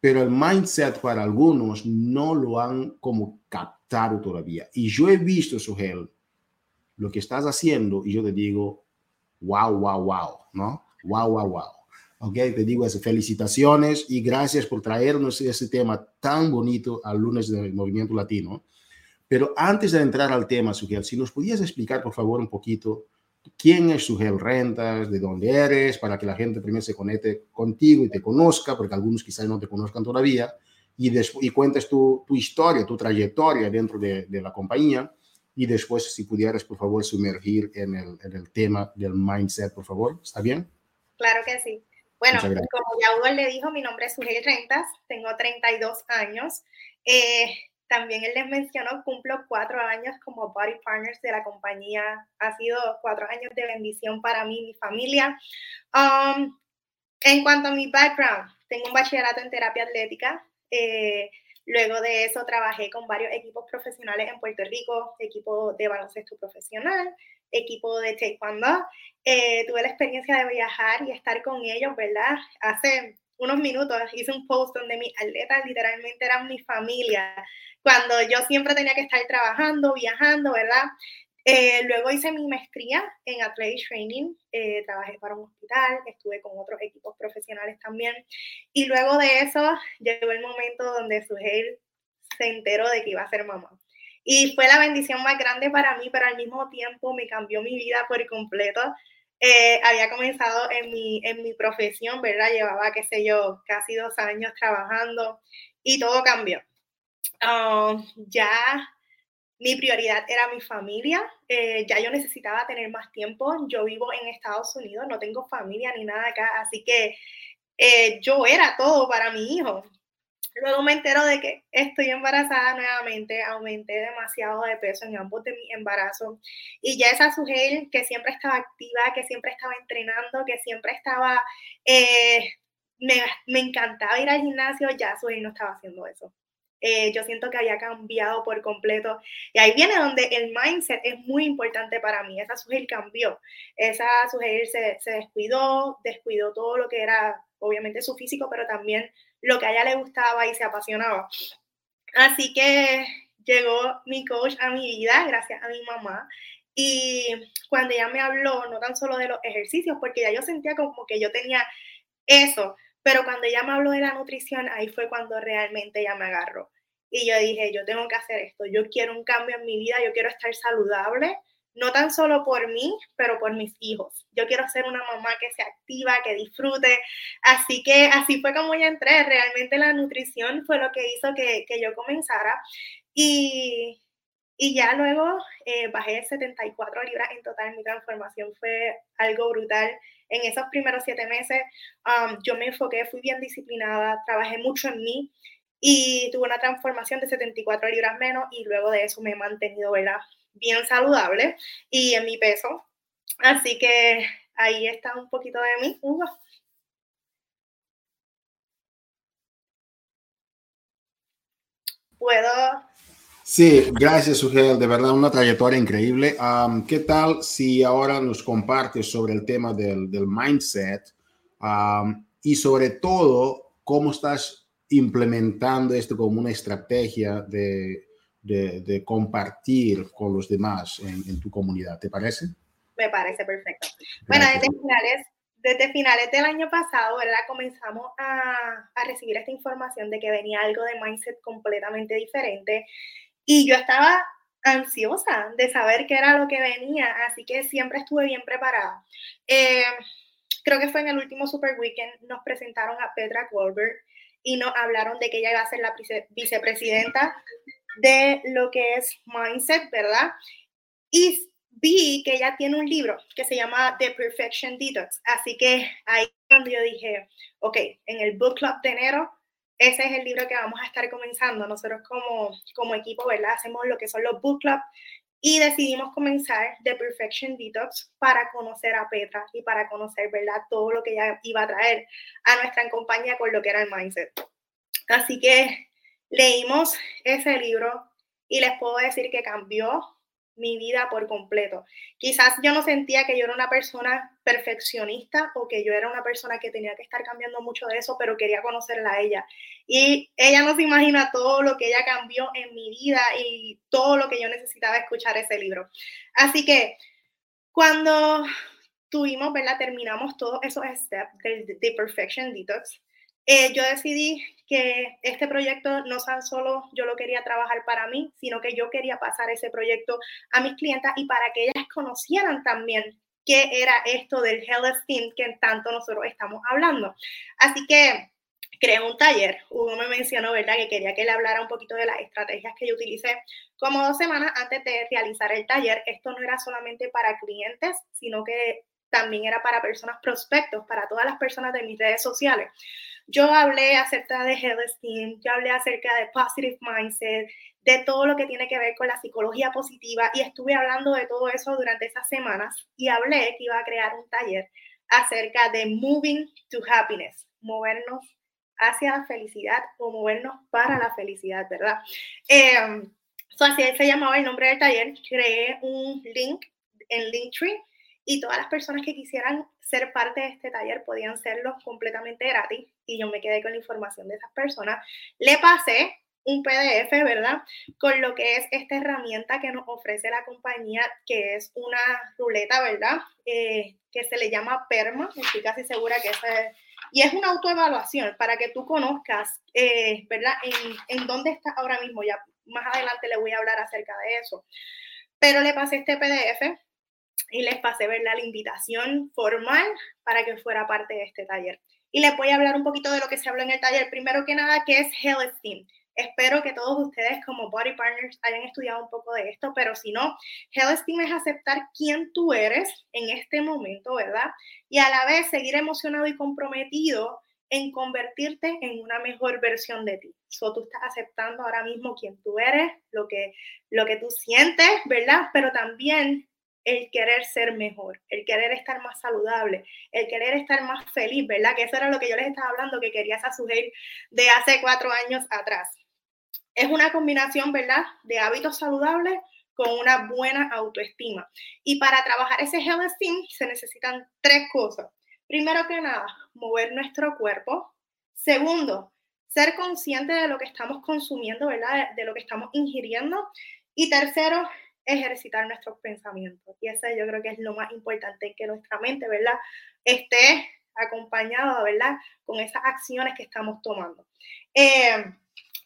Pero el mindset para algunos no lo han como captado todavía. Y yo he visto, Sugel, lo que estás haciendo y yo te digo, wow, wow, wow, ¿no? Wow, wow, wow. Ok, te digo eso, felicitaciones y gracias por traernos ese tema tan bonito al lunes del movimiento latino pero antes de entrar al tema, Sugel, si nos podías explicar, por favor, un poquito quién es Sugel Rentas, de dónde eres, para que la gente primero se conecte contigo y te conozca, porque algunos quizás no te conozcan todavía, y, y cuentes tu, tu, historia, tu trayectoria dentro de, de, la compañía, y después, si pudieras, por favor, sumergir en el, en el tema del mindset, por favor. ¿Está bien? Claro que sí. Bueno, como ya Hugo le dijo, mi nombre es Sugel Rentas, tengo 32 años. Eh, también él les mencionó, cumplo cuatro años como body partners de la compañía. Ha sido cuatro años de bendición para mí y mi familia. Um, en cuanto a mi background, tengo un bachillerato en terapia atlética. Eh, luego de eso trabajé con varios equipos profesionales en Puerto Rico, equipo de baloncesto profesional, equipo de taekwondo. Eh, tuve la experiencia de viajar y estar con ellos, ¿verdad? Hace unos minutos hice un post donde mis atletas literalmente eran mi familia cuando yo siempre tenía que estar trabajando, viajando, ¿verdad? Eh, luego hice mi maestría en Athletic Training, eh, trabajé para un hospital, estuve con otros equipos profesionales también. Y luego de eso llegó el momento donde Sugel se enteró de que iba a ser mamá. Y fue la bendición más grande para mí, pero al mismo tiempo me cambió mi vida por completo. Eh, había comenzado en mi, en mi profesión, ¿verdad? Llevaba, qué sé yo, casi dos años trabajando y todo cambió. Um, ya mi prioridad era mi familia, eh, ya yo necesitaba tener más tiempo, yo vivo en Estados Unidos, no tengo familia ni nada acá, así que eh, yo era todo para mi hijo. Luego me entero de que estoy embarazada nuevamente, aumenté demasiado de peso en ambos de mis embarazos y ya esa Sugel que siempre estaba activa, que siempre estaba entrenando, que siempre estaba, eh, me, me, encantaba ir al gimnasio, ya Sugel no estaba haciendo eso. Eh, yo siento que había cambiado por completo. Y ahí viene donde el mindset es muy importante para mí. Esa sugerir cambió. Esa sugerir se, se descuidó, descuidó todo lo que era, obviamente, su físico, pero también lo que a ella le gustaba y se apasionaba. Así que llegó mi coach a mi vida gracias a mi mamá. Y cuando ella me habló, no tan solo de los ejercicios, porque ya yo sentía como que yo tenía eso, pero cuando ella me habló de la nutrición, ahí fue cuando realmente ella me agarró. Y yo dije, yo tengo que hacer esto, yo quiero un cambio en mi vida, yo quiero estar saludable, no tan solo por mí, pero por mis hijos. Yo quiero ser una mamá que se activa, que disfrute. Así que así fue como yo entré. Realmente la nutrición fue lo que hizo que, que yo comenzara. Y, y ya luego eh, bajé 74 libras en total. Mi transformación fue algo brutal. En esos primeros siete meses um, yo me enfoqué, fui bien disciplinada, trabajé mucho en mí y tuve una transformación de 74 libras menos y luego de eso me he mantenido ¿verdad? bien saludable y en mi peso. Así que ahí está un poquito de mí. Puedo Sí, gracias, Sugel. De verdad, una trayectoria increíble. ¿Qué tal si ahora nos compartes sobre el tema del, del mindset y sobre todo cómo estás implementando esto como una estrategia de, de, de compartir con los demás en, en, tu comunidad? ¿Te parece? Me parece perfecto. Bueno, desde finales, desde finales del año pasado, ¿verdad? Comenzamos a, a recibir esta información de que venía algo de mindset completamente diferente y yo estaba ansiosa de saber qué era lo que venía, así que siempre estuve bien preparada. Eh, creo que fue en el último Super Weekend, nos presentaron a Petra Goldberg y nos hablaron de que ella iba a ser la vicepresidenta de lo que es Mindset, ¿verdad? Y vi que ella tiene un libro que se llama The Perfection Detox, así que ahí cuando yo dije, ok, en el book club de enero ese es el libro que vamos a estar comenzando. Nosotros como, como equipo, ¿verdad? Hacemos lo que son los book club y decidimos comenzar The Perfection Detox para conocer a Petra y para conocer, ¿verdad? Todo lo que ella iba a traer a nuestra compañía con lo que era el mindset. Así que leímos ese libro y les puedo decir que cambió mi vida por completo. Quizás yo no sentía que yo era una persona perfeccionista o que yo era una persona que tenía que estar cambiando mucho de eso, pero quería conocerla a ella. Y ella no se imagina todo lo que ella cambió en mi vida y todo lo que yo necesitaba escuchar ese libro. Así que cuando tuvimos, ¿verdad? Terminamos todos esos steps del The Perfection Detox. Eh, yo decidí que este proyecto no tan solo yo lo quería trabajar para mí, sino que yo quería pasar ese proyecto a mis clientas y para que ellas conocieran también qué era esto del Health Esteem que tanto nosotros estamos hablando. Así que creé un taller. Hugo me mencionó, ¿verdad?, que quería que le hablara un poquito de las estrategias que yo utilicé como dos semanas antes de realizar el taller. Esto no era solamente para clientes, sino que también era para personas prospectos, para todas las personas de mis redes sociales. Yo hablé acerca de Health Esteem, yo hablé acerca de Positive Mindset, de todo lo que tiene que ver con la psicología positiva y estuve hablando de todo eso durante esas semanas y hablé que iba a crear un taller acerca de Moving to Happiness, movernos hacia la felicidad o movernos para la felicidad, ¿verdad? Eh, así se llamaba el nombre del taller. Creé un link en Linktree y todas las personas que quisieran ser parte de este taller podían serlo completamente gratis y yo me quedé con la información de esas personas. Le pasé un PDF, ¿verdad? Con lo que es esta herramienta que nos ofrece la compañía, que es una ruleta, ¿verdad? Eh, que se le llama PERMA, estoy casi segura que es... Y es una autoevaluación para que tú conozcas, eh, ¿verdad? En, en dónde estás ahora mismo. Ya más adelante le voy a hablar acerca de eso. Pero le pasé este PDF y les pasé ver la invitación formal para que fuera parte de este taller. Y les voy a hablar un poquito de lo que se habló en el taller. Primero que nada, ¿qué es Health Esteem? Espero que todos ustedes como Body Partners hayan estudiado un poco de esto, pero si no, Health Esteem es aceptar quién tú eres en este momento, ¿verdad? Y a la vez seguir emocionado y comprometido en convertirte en una mejor versión de ti. So, tú estás aceptando ahora mismo quién tú eres, lo que, lo que tú sientes, ¿verdad? Pero también el querer ser mejor, el querer estar más saludable, el querer estar más feliz, ¿verdad? Que eso era lo que yo les estaba hablando, que quería esa sugerir de hace cuatro años atrás. Es una combinación, ¿verdad? De hábitos saludables con una buena autoestima. Y para trabajar ese health esteem se necesitan tres cosas. Primero que nada, mover nuestro cuerpo. Segundo, ser consciente de lo que estamos consumiendo, ¿verdad? De, de lo que estamos ingiriendo. Y tercero, ejercitar nuestros pensamientos. Y eso yo creo que es lo más importante, que nuestra mente, ¿verdad? Esté acompañada, ¿verdad? Con esas acciones que estamos tomando. Eh,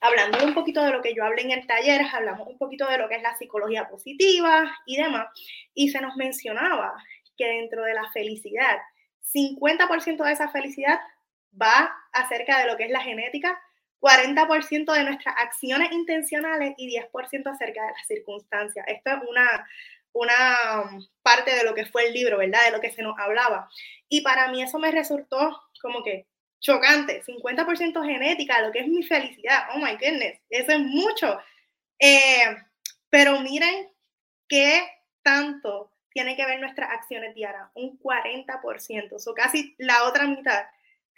hablando un poquito de lo que yo hablé en el taller, hablamos un poquito de lo que es la psicología positiva y demás, y se nos mencionaba que dentro de la felicidad, 50% de esa felicidad va acerca de lo que es la genética, 40% de nuestras acciones intencionales y 10% acerca de las circunstancias. Esto es una, una um, parte de lo que fue el libro, ¿verdad? De lo que se nos hablaba. Y para mí eso me resultó como que chocante, 50% genética, lo que es mi felicidad. Oh my goodness, eso es mucho. Eh, pero miren qué tanto tiene que ver nuestras acciones diarias, un 40%, o casi la otra mitad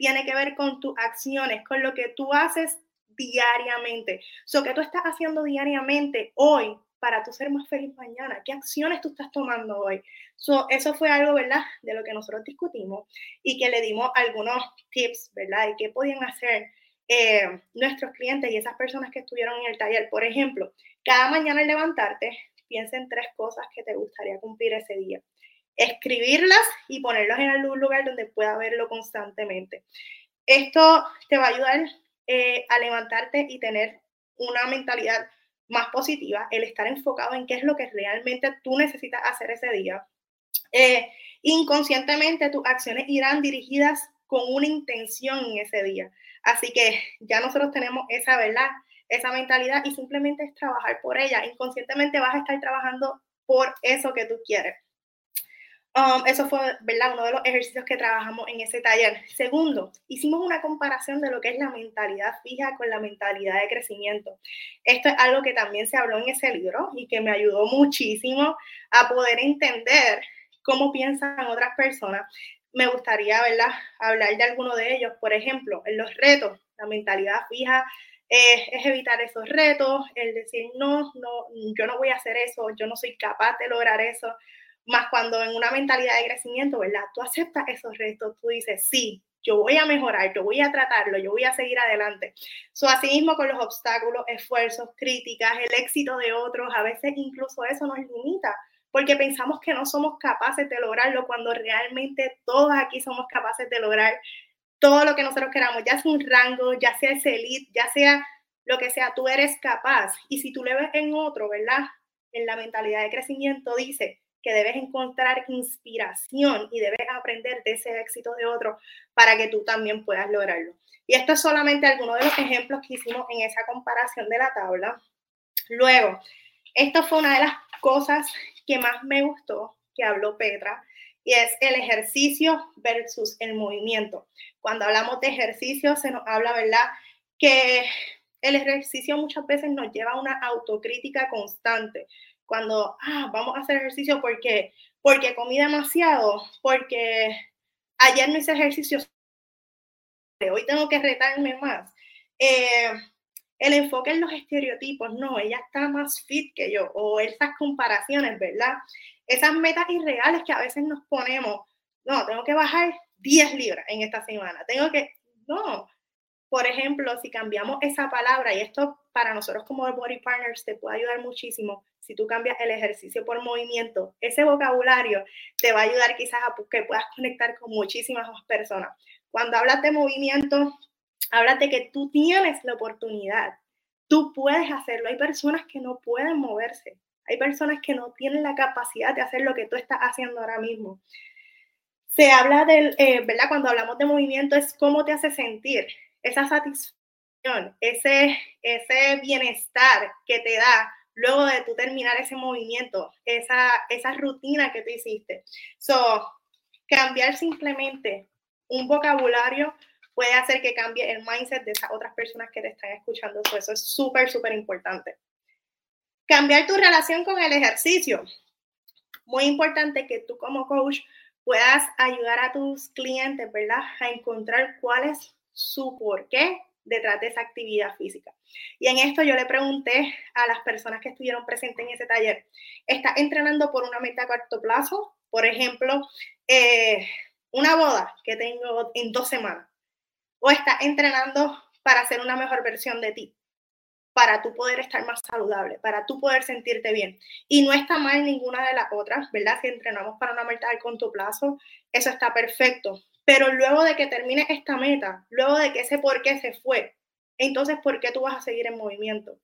tiene que ver con tus acciones, con lo que tú haces diariamente. So, ¿qué tú estás haciendo diariamente hoy para tú ser más feliz mañana? ¿Qué acciones tú estás tomando hoy? So, eso fue algo, ¿verdad? De lo que nosotros discutimos y que le dimos algunos tips, ¿verdad? De qué podían hacer eh, nuestros clientes y esas personas que estuvieron en el taller. Por ejemplo, cada mañana al levantarte, piensa en tres cosas que te gustaría cumplir ese día escribirlas y ponerlos en algún lugar donde pueda verlo constantemente. Esto te va a ayudar eh, a levantarte y tener una mentalidad más positiva, el estar enfocado en qué es lo que realmente tú necesitas hacer ese día. Eh, inconscientemente tus acciones irán dirigidas con una intención en ese día. Así que ya nosotros tenemos esa verdad, esa mentalidad y simplemente es trabajar por ella. Inconscientemente vas a estar trabajando por eso que tú quieres. Um, eso fue, ¿verdad? Uno de los ejercicios que trabajamos en ese taller. Segundo, hicimos una comparación de lo que es la mentalidad fija con la mentalidad de crecimiento. Esto es algo que también se habló en ese libro y que me ayudó muchísimo a poder entender cómo piensan otras personas. Me gustaría, ¿verdad? Hablar de alguno de ellos. Por ejemplo, en los retos, la mentalidad fija eh, es evitar esos retos, el decir, no, no, yo no voy a hacer eso, yo no soy capaz de lograr eso más cuando en una mentalidad de crecimiento, ¿verdad? Tú aceptas esos retos, tú dices, sí, yo voy a mejorar, yo voy a tratarlo, yo voy a seguir adelante. So, así mismo con los obstáculos, esfuerzos, críticas, el éxito de otros, a veces incluso eso nos limita, porque pensamos que no somos capaces de lograrlo cuando realmente todos aquí somos capaces de lograr todo lo que nosotros queramos, ya sea un rango, ya sea ese elite, ya sea lo que sea, tú eres capaz. Y si tú le ves en otro, ¿verdad? En la mentalidad de crecimiento dice, que debes encontrar inspiración y debes aprender de ese éxito de otro para que tú también puedas lograrlo. Y esto es solamente alguno de los ejemplos que hicimos en esa comparación de la tabla. Luego, esto fue una de las cosas que más me gustó que habló Petra y es el ejercicio versus el movimiento. Cuando hablamos de ejercicio se nos habla, ¿verdad? Que el ejercicio muchas veces nos lleva a una autocrítica constante cuando, ah, vamos a hacer ejercicio porque, porque comí demasiado, porque ayer no hice ejercicio, hoy tengo que retarme más. Eh, el enfoque en los estereotipos, no, ella está más fit que yo, o esas comparaciones, ¿verdad? Esas metas irreales que a veces nos ponemos, no, tengo que bajar 10 libras en esta semana, tengo que, no, por ejemplo, si cambiamos esa palabra, y esto para nosotros como Body Partners te puede ayudar muchísimo, si tú cambias el ejercicio por movimiento, ese vocabulario te va a ayudar quizás a que puedas conectar con muchísimas personas. Cuando hablas de movimiento, hablas de que tú tienes la oportunidad, tú puedes hacerlo. Hay personas que no pueden moverse, hay personas que no tienen la capacidad de hacer lo que tú estás haciendo ahora mismo. Se habla del, eh, ¿verdad? Cuando hablamos de movimiento es cómo te hace sentir esa satisfacción, ese, ese bienestar que te da luego de tú terminar ese movimiento, esa, esa rutina que tú hiciste. So, cambiar simplemente un vocabulario puede hacer que cambie el mindset de esas otras personas que te están escuchando. eso es súper, súper importante. Cambiar tu relación con el ejercicio. Muy importante que tú como coach puedas ayudar a tus clientes, ¿verdad? A encontrar cuál es su por qué detrás de esa actividad física. Y en esto yo le pregunté a las personas que estuvieron presentes en ese taller, ¿estás entrenando por una meta a corto plazo? Por ejemplo, eh, una boda que tengo en dos semanas. ¿O estás entrenando para ser una mejor versión de ti? Para tú poder estar más saludable, para tú poder sentirte bien. Y no está mal ninguna de las otras, ¿verdad? Si entrenamos para una meta a corto plazo, eso está perfecto. Pero luego de que termine esta meta, luego de que ese por qué se fue, entonces, ¿por qué tú vas a seguir en movimiento?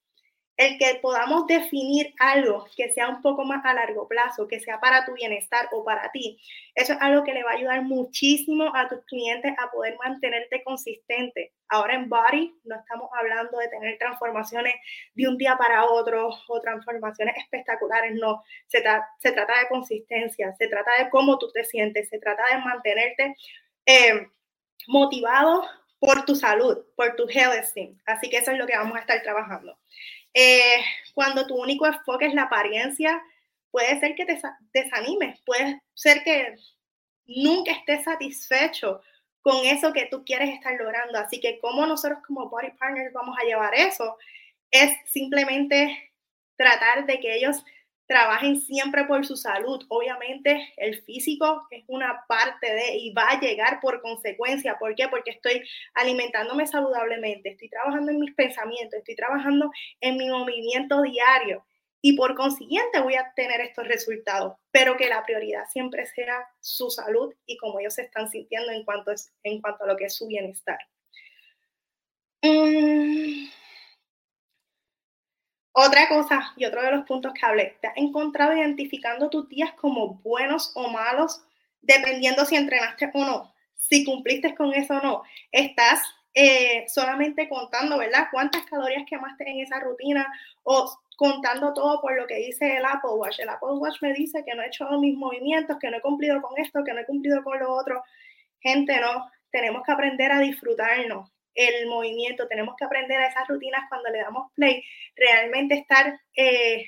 El que podamos definir algo que sea un poco más a largo plazo, que sea para tu bienestar o para ti, eso es algo que le va a ayudar muchísimo a tus clientes a poder mantenerte consistente. Ahora en Body no estamos hablando de tener transformaciones de un día para otro o transformaciones espectaculares, no. Se, se trata de consistencia, se trata de cómo tú te sientes, se trata de mantenerte eh, por tu salud, por tu health esteem. Así que eso es lo que vamos a estar trabajando. Eh, cuando tu único enfoque es la apariencia, puede ser que te desanimes, puede ser que nunca estés satisfecho con eso que tú quieres estar logrando. Así que como nosotros como Body Partners vamos a llevar eso, es simplemente tratar de que ellos trabajen siempre por su salud. Obviamente el físico es una parte de y va a llegar por consecuencia. ¿Por qué? Porque estoy alimentándome saludablemente, estoy trabajando en mis pensamientos, estoy trabajando en mi movimiento diario y por consiguiente voy a tener estos resultados, pero que la prioridad siempre sea su salud y cómo ellos se están sintiendo en cuanto, es, en cuanto a lo que es su bienestar. Mm. Otra cosa y otro de los puntos que hablé, te has encontrado identificando tus días como buenos o malos, dependiendo si entrenaste o no, si cumpliste con eso o no. Estás eh, solamente contando, ¿verdad? ¿Cuántas calorías quemaste en esa rutina? O contando todo por lo que dice el Apple Watch. El Apple Watch me dice que no he hecho mis movimientos, que no he cumplido con esto, que no he cumplido con lo otro. Gente, no, tenemos que aprender a disfrutarnos el movimiento, tenemos que aprender a esas rutinas cuando le damos play, realmente estar eh,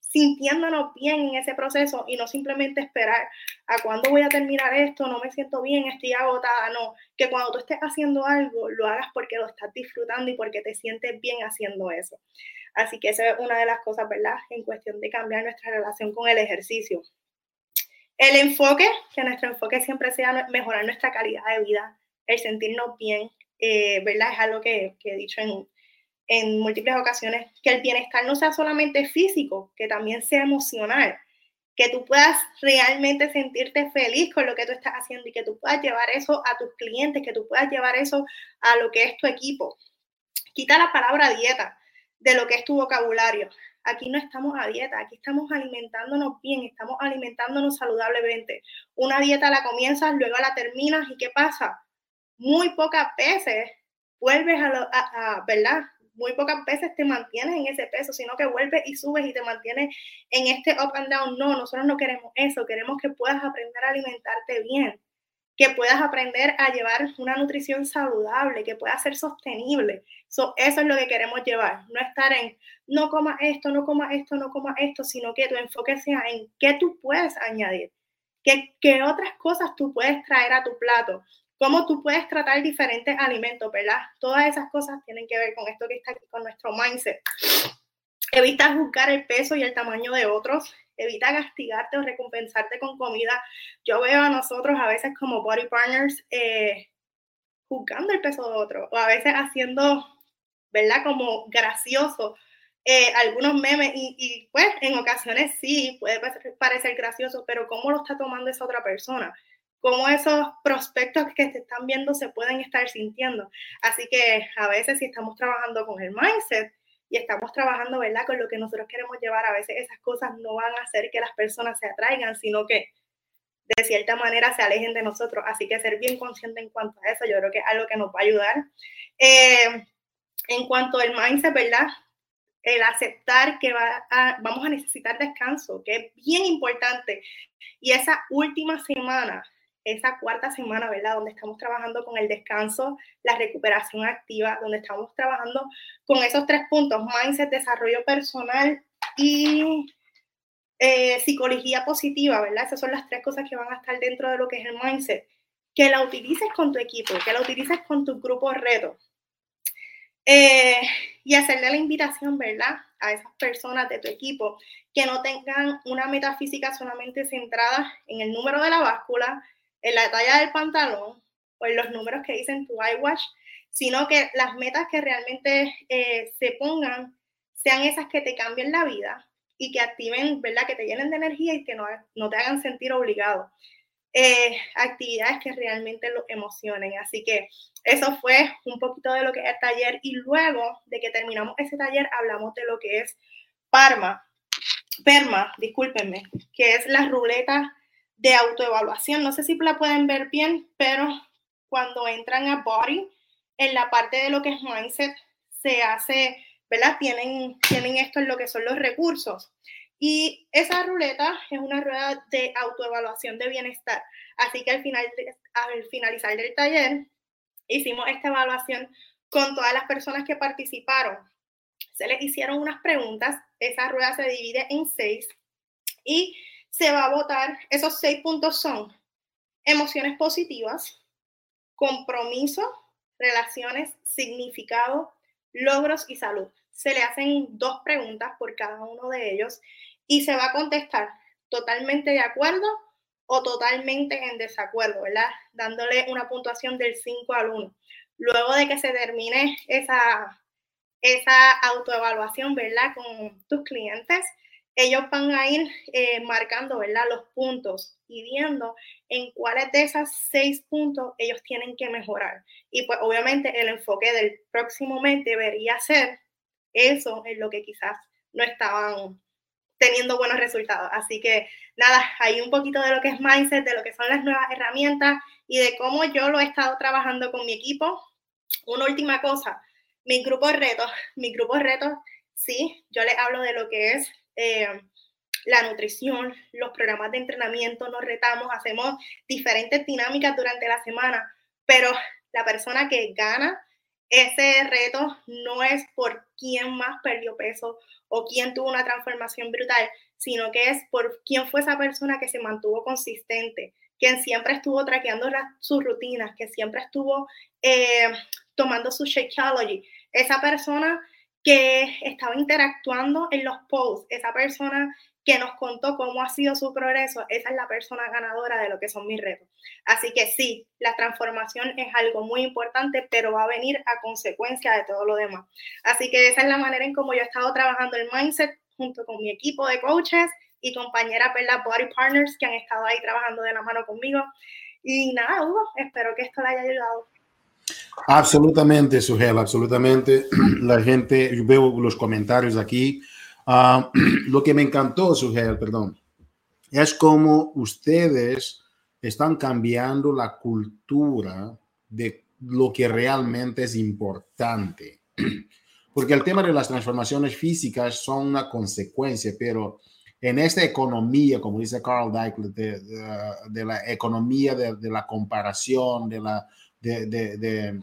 sintiéndonos bien en ese proceso y no simplemente esperar a cuándo voy a terminar esto, no me siento bien, estoy agotada, no, que cuando tú estés haciendo algo, lo hagas porque lo estás disfrutando y porque te sientes bien haciendo eso. Así que esa es una de las cosas, ¿verdad? En cuestión de cambiar nuestra relación con el ejercicio. El enfoque, que nuestro enfoque siempre sea mejorar nuestra calidad de vida, el sentirnos bien, eh, ¿verdad? Es algo que, que he dicho en, en múltiples ocasiones, que el bienestar no sea solamente físico, que también sea emocional, que tú puedas realmente sentirte feliz con lo que tú estás haciendo y que tú puedas llevar eso a tus clientes, que tú puedas llevar eso a lo que es tu equipo. Quita la palabra dieta de lo que es tu vocabulario. Aquí no estamos a dieta, aquí estamos alimentándonos bien, estamos alimentándonos saludablemente. Una dieta la comienzas, luego la terminas y ¿qué pasa? Muy pocas veces vuelves a, a, a ¿verdad? muy pocas veces te mantienes en ese peso, sino que vuelves y subes y te mantienes en este up and down. No, nosotros no queremos eso, queremos que puedas aprender a alimentarte bien, que puedas aprender a llevar una nutrición saludable, que pueda ser sostenible. eso es lo que queremos llevar, no estar en no comas esto, no comas esto, no comas esto, sino que tu enfoque sea en qué tú puedes añadir, qué, qué otras cosas tú puedes traer a tu plato, cómo tú puedes tratar diferentes alimentos, ¿verdad? Todas esas cosas tienen que ver con esto que está aquí, con nuestro mindset. Evita juzgar el peso y el tamaño de otros. Evita castigarte o recompensarte con comida. Yo veo a nosotros a veces como body partners eh, juzgando el peso de otro o a veces haciendo, ¿verdad? Como gracioso eh, algunos memes y, y, pues en ocasiones sí puede parecer gracioso, pero ¿cómo lo está tomando esa otra persona? Cómo esos prospectos que te están viendo se pueden estar sintiendo. Así que a veces si estamos trabajando con el mindset y estamos trabajando, ¿verdad? Con lo que nosotros queremos llevar, a veces esas cosas no van a hacer que las personas se atraigan, sino que de cierta manera se alejen de nosotros. Así que ser bien consciente en cuanto a eso, yo creo que es algo que nos va a ayudar. Eh, en cuanto al mindset, ¿verdad? El aceptar que va vamos a necesitar descanso, que es bien importante. Y esa última semana esa cuarta semana, ¿verdad? Donde estamos trabajando con el descanso, la recuperación activa, donde estamos trabajando con esos tres puntos, mindset, desarrollo personal y eh, psicología positiva, ¿verdad? Esas son las tres cosas que van a estar dentro de lo que es el mindset. Que la utilices con tu equipo, que la utilices con tu grupo de retos. Eh, y hacerle la invitación, ¿verdad? A esas personas de tu equipo que no tengan una metafísica solamente centrada en el número de la báscula, en la talla del pantalón o en los números que dicen tu iWatch, sino que las metas que realmente eh, se pongan sean esas que te cambien la vida y que activen, ¿verdad? Que te llenen de energía y que no, no te hagan sentir obligado. Eh, actividades que realmente lo emocionen. Así que eso fue un poquito de lo que es el taller y luego de que terminamos ese taller hablamos de lo que es Parma, Perma, discúlpenme, que es la ruleta de autoevaluación. No sé si la pueden ver bien, pero cuando entran a Body, en la parte de lo que es mindset, se hace, ¿verdad? Tienen, tienen esto en lo que son los recursos. Y esa ruleta es una rueda de autoevaluación de bienestar. Así que al, final, al finalizar del taller, hicimos esta evaluación con todas las personas que participaron. Se les hicieron unas preguntas. Esa rueda se divide en seis. Y se va a votar, esos seis puntos son emociones positivas, compromiso, relaciones, significado, logros y salud. Se le hacen dos preguntas por cada uno de ellos y se va a contestar totalmente de acuerdo o totalmente en desacuerdo, ¿verdad? Dándole una puntuación del 5 al 1. Luego de que se termine esa, esa autoevaluación, ¿verdad? Con tus clientes, ellos van a ir eh, marcando, ¿verdad? Los puntos y viendo en cuáles de esos seis puntos ellos tienen que mejorar. Y pues obviamente el enfoque del próximo mes debería ser eso en lo que quizás no estaban teniendo buenos resultados. Así que nada, hay un poquito de lo que es mindset, de lo que son las nuevas herramientas y de cómo yo lo he estado trabajando con mi equipo. Una última cosa, mi grupo de retos, mi grupo de retos sí, yo les hablo de lo que es eh, la nutrición, los programas de entrenamiento, nos retamos, hacemos diferentes dinámicas durante la semana, pero la persona que gana ese reto no es por quién más perdió peso o quién tuvo una transformación brutal, sino que es por quién fue esa persona que se mantuvo consistente, quien siempre estuvo traqueando sus rutinas, que siempre estuvo eh, tomando su Shakeology. Esa persona que estaba interactuando en los posts, esa persona que nos contó cómo ha sido su progreso, esa es la persona ganadora de lo que son mis retos. Así que sí, la transformación es algo muy importante, pero va a venir a consecuencia de todo lo demás. Así que esa es la manera en cómo yo he estado trabajando el mindset junto con mi equipo de coaches y compañeras, ¿verdad? Body Partners que han estado ahí trabajando de la mano conmigo. Y nada, Hugo, espero que esto le haya ayudado. Absolutamente, Sugel, absolutamente. La gente, yo veo los comentarios aquí. Ah, lo que me encantó, Sugel, perdón, es como ustedes están cambiando la cultura de lo que realmente es importante. Porque el tema de las transformaciones físicas son una consecuencia, pero en esta economía, como dice Carl Deichler, de, la economía de, la comparación, de la... De,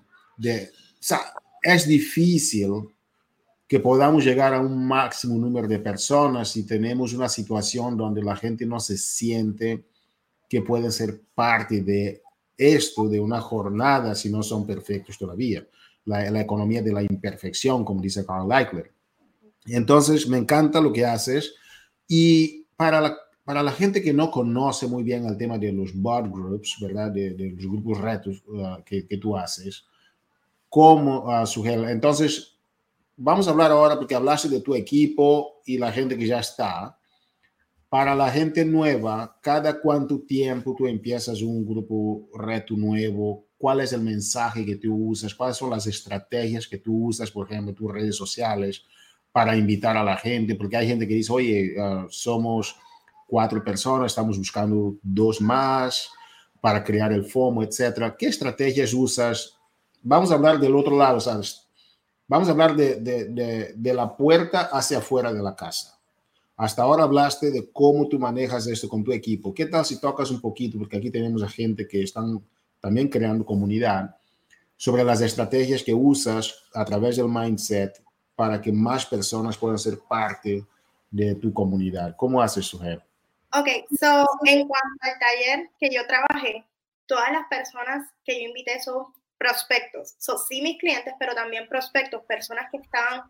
es difícil que podamos llegar a un máximo número de personas si tenemos una situación donde la gente no se siente que pueden ser parte de esto, de una jornada, si no son perfectos todavía. La, la economía de la imperfección, como dice Carl Eichler. Entonces, me encanta lo que haces. Y para la, para la gente que no conoce muy bien el tema de los bot groups, ¿verdad? De, de los grupos retos uh, que, que, tú haces, ¿cómo uh, sugiere? Entonces, vamos a hablar ahora porque hablaste de tu equipo y la gente que ya está. Para la gente nueva, ¿cada cuánto tiempo tú empiezas un grupo reto nuevo? ¿Cuál es el mensaje que tú usas? ¿Cuáles son las estrategias que tú usas, por ejemplo, tus redes sociales para invitar a la gente? Porque hay gente que dice, oye, uh, somos cuatro personas, estamos buscando dos más para crear el FOMO, etcétera. ¿Qué estrategias usas? Vamos a hablar del otro lado, ¿sabes? Vamos a hablar de, de, de, la puerta hacia afuera de la casa. Hasta ahora hablaste de cómo tú manejas esto con tu equipo. ¿Qué tal si tocas un poquito? Porque aquí tenemos a gente que están también creando comunidad sobre las estrategias que usas a través del mindset para que más personas puedan ser parte de tu comunidad. ¿Cómo haces, Sujer? Ok, so en cuanto al taller que yo trabajé, todas las personas que yo invité son prospectos. Son sí mis clientes, pero también prospectos, personas que estaban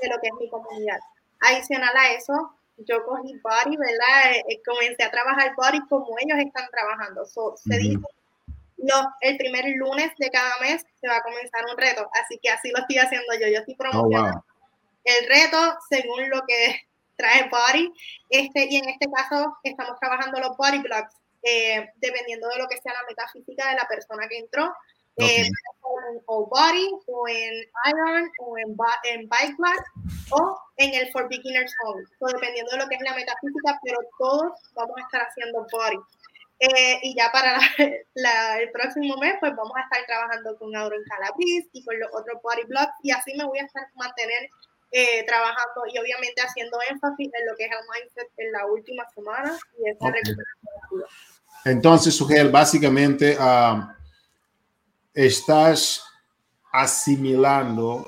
de lo que es mi comunidad. Adicional a eso, yo cogí Body, ¿verdad? Eh, eh, comencé a trabajar Body como ellos están trabajando. se dice, no, el primer lunes de cada mes se va a comenzar un reto, así que así lo estoy haciendo yo. Yo estoy oh, promocionando el reto según lo que trae Body. Este, y en este caso estamos trabajando los Body Blocks, eh, dependiendo de lo que sea la metafísica de la persona que entró. Okay. Eh, o body, o en iron, o en, en bike black, o en el for beginners only. dependiendo de lo que es la metafísica, pero todos vamos a estar haciendo body. Eh, y ya para la, el próximo mes, pues vamos a estar trabajando con Auron Calabriz y con los otros body blocks, y así me voy a estar mantener eh, trabajando y obviamente haciendo énfasis en lo que es el mindset en la última semana y esa okay. Entonces, Sugel, básicamente, uh, estás asimilando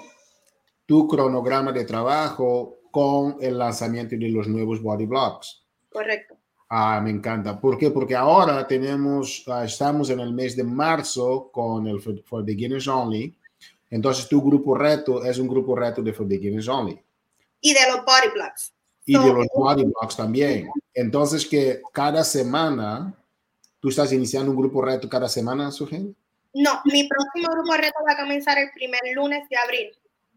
tu cronograma de trabajo con el lanzamiento de los nuevos body blocks. Correcto. Ah, me encanta. ¿Por qué? Porque ahora tenemos, uh, estamos en el mes de marzo con el For, for, Beginners Only. Entonces, tu grupo reto es un grupo reto de For Beginners Only. Y de los body blocks. Y so, de los body blocks también. Entonces, que cada semana, tú estás iniciando un grupo reto cada semana, su gente. No, mi próximo grupo reto va a comenzar el primer lunes de abril.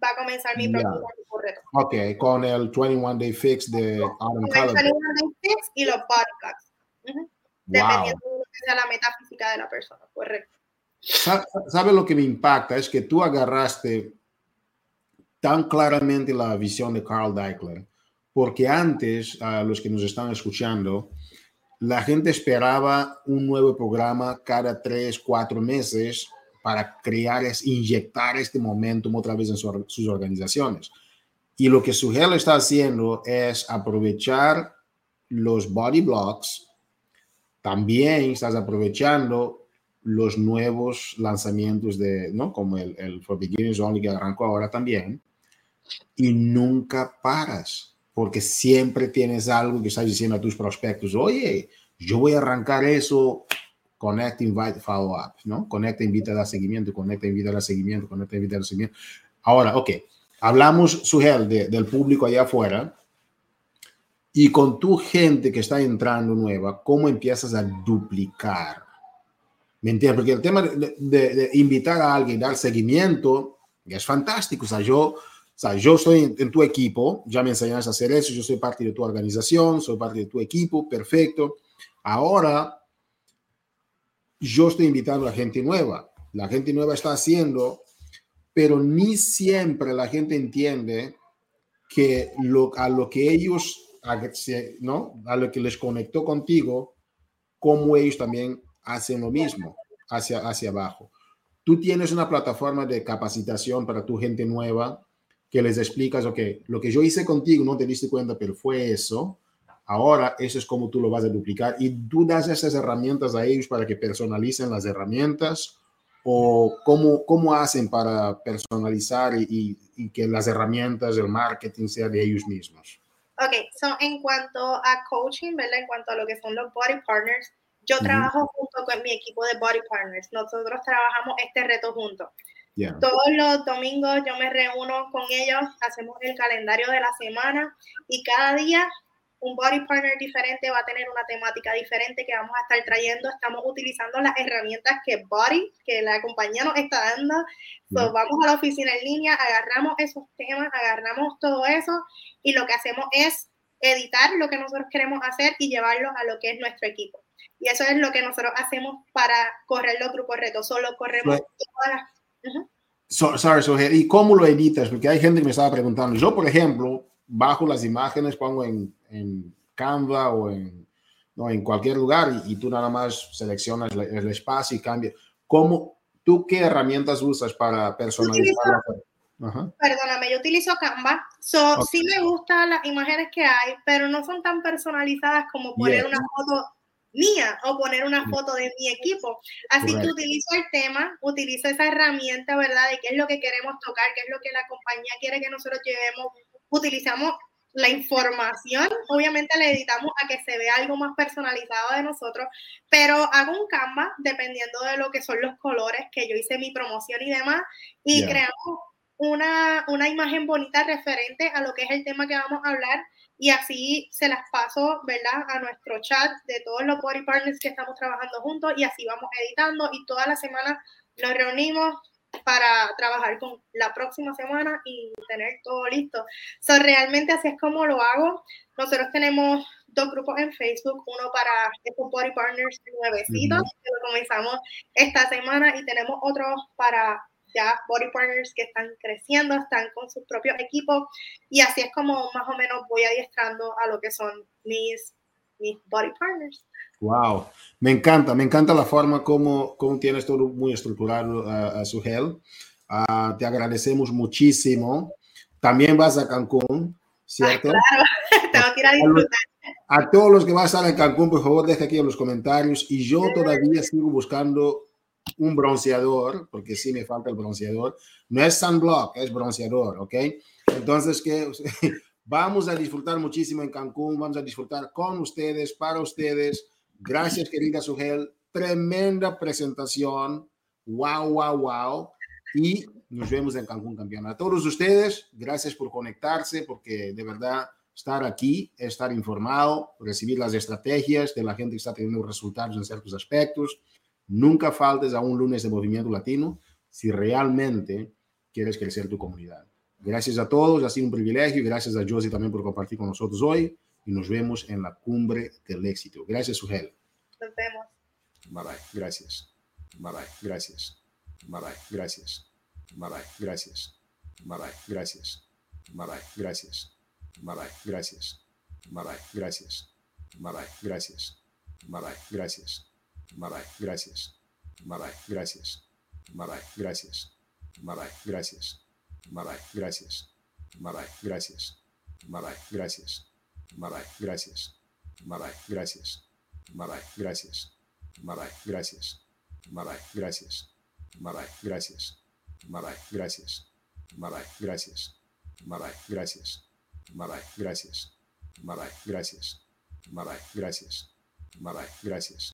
Va a comenzar mi próximo yeah. grupo de reto. Ok, con el 21 Day Fix de Adam Con el 21 Day Fix y los body blocks. Uh -huh. wow. Dependiendo de lo que sea la metafísica de la persona, correcto. ¿Sabes lo que me impacta? Es que tú agarraste tan claramente la visión de Carl Deichler, porque antes, a los que nos están escuchando, la gente esperaba un nuevo programa cada tres, cuatro meses para crear, es, inyectar este momentum otra vez en su, sus organizaciones. Y lo que Sugel está haciendo es aprovechar los body blocks. También estás aprovechando los nuevos lanzamientos de, ¿no? Como el, el For Beginners Only que arrancó ahora también. Y nunca paras, porque siempre tienes algo que estás diciendo a tus prospectos. Oye, yo voy a arrancar eso Connect, Invite, Follow Up, ¿no? Conecta, invita, da seguimiento, conecta, invita, da seguimiento, conecta, invita, da seguimiento. Ahora, ok, hablamos, Sugel, de, del público allá afuera y con tu gente que está entrando nueva, ¿cómo empiezas a duplicar? ¿Me entiendes? Porque el tema de, de, invitar a alguien, dar seguimiento, es fantástico. O sea, yo, o sea, yo estoy en, en, tu equipo, ya me enseñaste a hacer eso, yo soy parte de tu organización, soy parte de tu equipo, perfecto. Ahora yo estoy invitando a gente nueva. La gente nueva está haciendo, pero ni siempre la gente entiende que lo, a lo que ellos, ¿no? A lo que les conectó contigo, como ellos también hacen lo mismo hacia, hacia abajo. Tú tienes una plataforma de capacitación para tu gente nueva que les explicas, ok, lo que yo hice contigo no te diste cuenta, pero fue eso. Ahora, eso es como tú lo vas a duplicar y tú das esas herramientas a ellos para que personalicen las herramientas o cómo, cómo hacen para personalizar y, y que las herramientas del marketing sean de ellos mismos. Ok, so en cuanto a coaching, ¿verdad? En cuanto a lo que son los body partners, yo uh -huh. trabajo junto con mi equipo de body partners. Nosotros trabajamos este reto juntos. Yeah. Todos los domingos yo me reúno con ellos, hacemos el calendario de la semana y cada día un body partner diferente va a tener una temática diferente que vamos a estar trayendo. Estamos utilizando las herramientas que Body, que la compañía nos está dando. So, vamos a la oficina en línea, agarramos esos temas, agarramos todo eso y lo que hacemos es editar lo que nosotros queremos hacer y llevarlo a lo que es nuestro equipo. Y eso es lo que nosotros hacemos para correr los grupos retos. Solo corremos right. todas las... Uh -huh. so, sorry, so, ¿y cómo lo editas? Porque hay gente que me estaba preguntando. Yo, por ejemplo, bajo las imágenes, pongo en, en Canva o en, no, en cualquier lugar y, y, tú nada más seleccionas el, el espacio y cambias. ¿Cómo, ¿Tú qué herramientas usas para personalizar? Utilizo, perdóname, yo utilizo Canva. So, okay. Sí me gustan las imágenes que hay, pero no son tan personalizadas como poner una foto mía o poner una foto de mi equipo. Así que utilizo el tema, utilizo esa herramienta, ¿verdad? De qué es lo que queremos tocar, qué es lo que la compañía quiere que nosotros llevemos. Utilizamos la información, obviamente le editamos a que se vea algo más personalizado de nosotros, pero hago un Canva dependiendo de lo que son los colores que yo hice mi promoción y demás, y yeah. creamos una, una imagen bonita referente a lo que es el tema que vamos a hablar, y así se las paso, ¿verdad?, a nuestro chat de todos los body partners que estamos trabajando juntos, y así vamos editando, y toda la semana nos reunimos, para trabajar con la próxima semana y tener todo listo. So, realmente así es como lo hago. Nosotros tenemos dos grupos en Facebook, uno para estos body partners nuevecitos, uh -huh. que lo comenzamos esta semana, y tenemos otro para ya body partners que están creciendo, están con sus propios equipos, y así es como más o menos voy adiestrando a lo que son mis, mis body partners. Wow, me encanta, me encanta la forma como, como tienes todo muy estructurado uh, a Sugel. Uh, te agradecemos muchísimo. También vas a Cancún, ¿cierto? Ah, claro, tengo que ir a disfrutar. A, todos los que van a estar en Cancún, por favor, deja aquí en los comentarios. Y yo todavía sigo buscando un bronceador, porque sí me falta el bronceador. No es sunblock, es bronceador, ¿ok? Entonces, que vamos a disfrutar muchísimo en Cancún, vamos a disfrutar con ustedes, para ustedes Gracias, querida Sugel. Tremenda presentación. Wow, wow, wow. Y nos vemos en Cancún Campeón. A todos ustedes, gracias por conectarse, porque de verdad estar aquí, estar informado, recibir las estrategias de la gente que está teniendo resultados en ciertos aspectos. Nunca faltes a un lunes de Movimiento Latino si realmente quieres crecer tu comunidad. Gracias a todos, ha sido un privilegio. Gracias a Josie también por compartir con nosotros hoy y nos vemos en la cumbre del éxito. Gracias, Sugel. Nos vemos. Bye bye. Gracias. Bye bye. Gracias. Bye bye. Gracias. Bye bye. Gracias. Bye bye. Gracias. Bye bye. Gracias. Bye bye. Gracias. Bye bye. Gracias. Bye bye. Gracias. Bye bye. Gracias. Bye bye. Gracias. Bye bye. Gracias. Bye bye. Gracias. Bye bye. Gracias. Bye bye. Gracias. Bye bye. Gracias. Bye bye. Gracias. Bye bye. Gracias. Bye bye. Gracias. Bye bye. Gracias. Bye bye. Gracias. Bye bye. Gracias. Bye bye. Gracias. Bye. Gracias. Bye. Gracias. Bye. Gracias. Bye. Gracias. Bye. Gracias. Bye. Gracias. Bye. Gracias.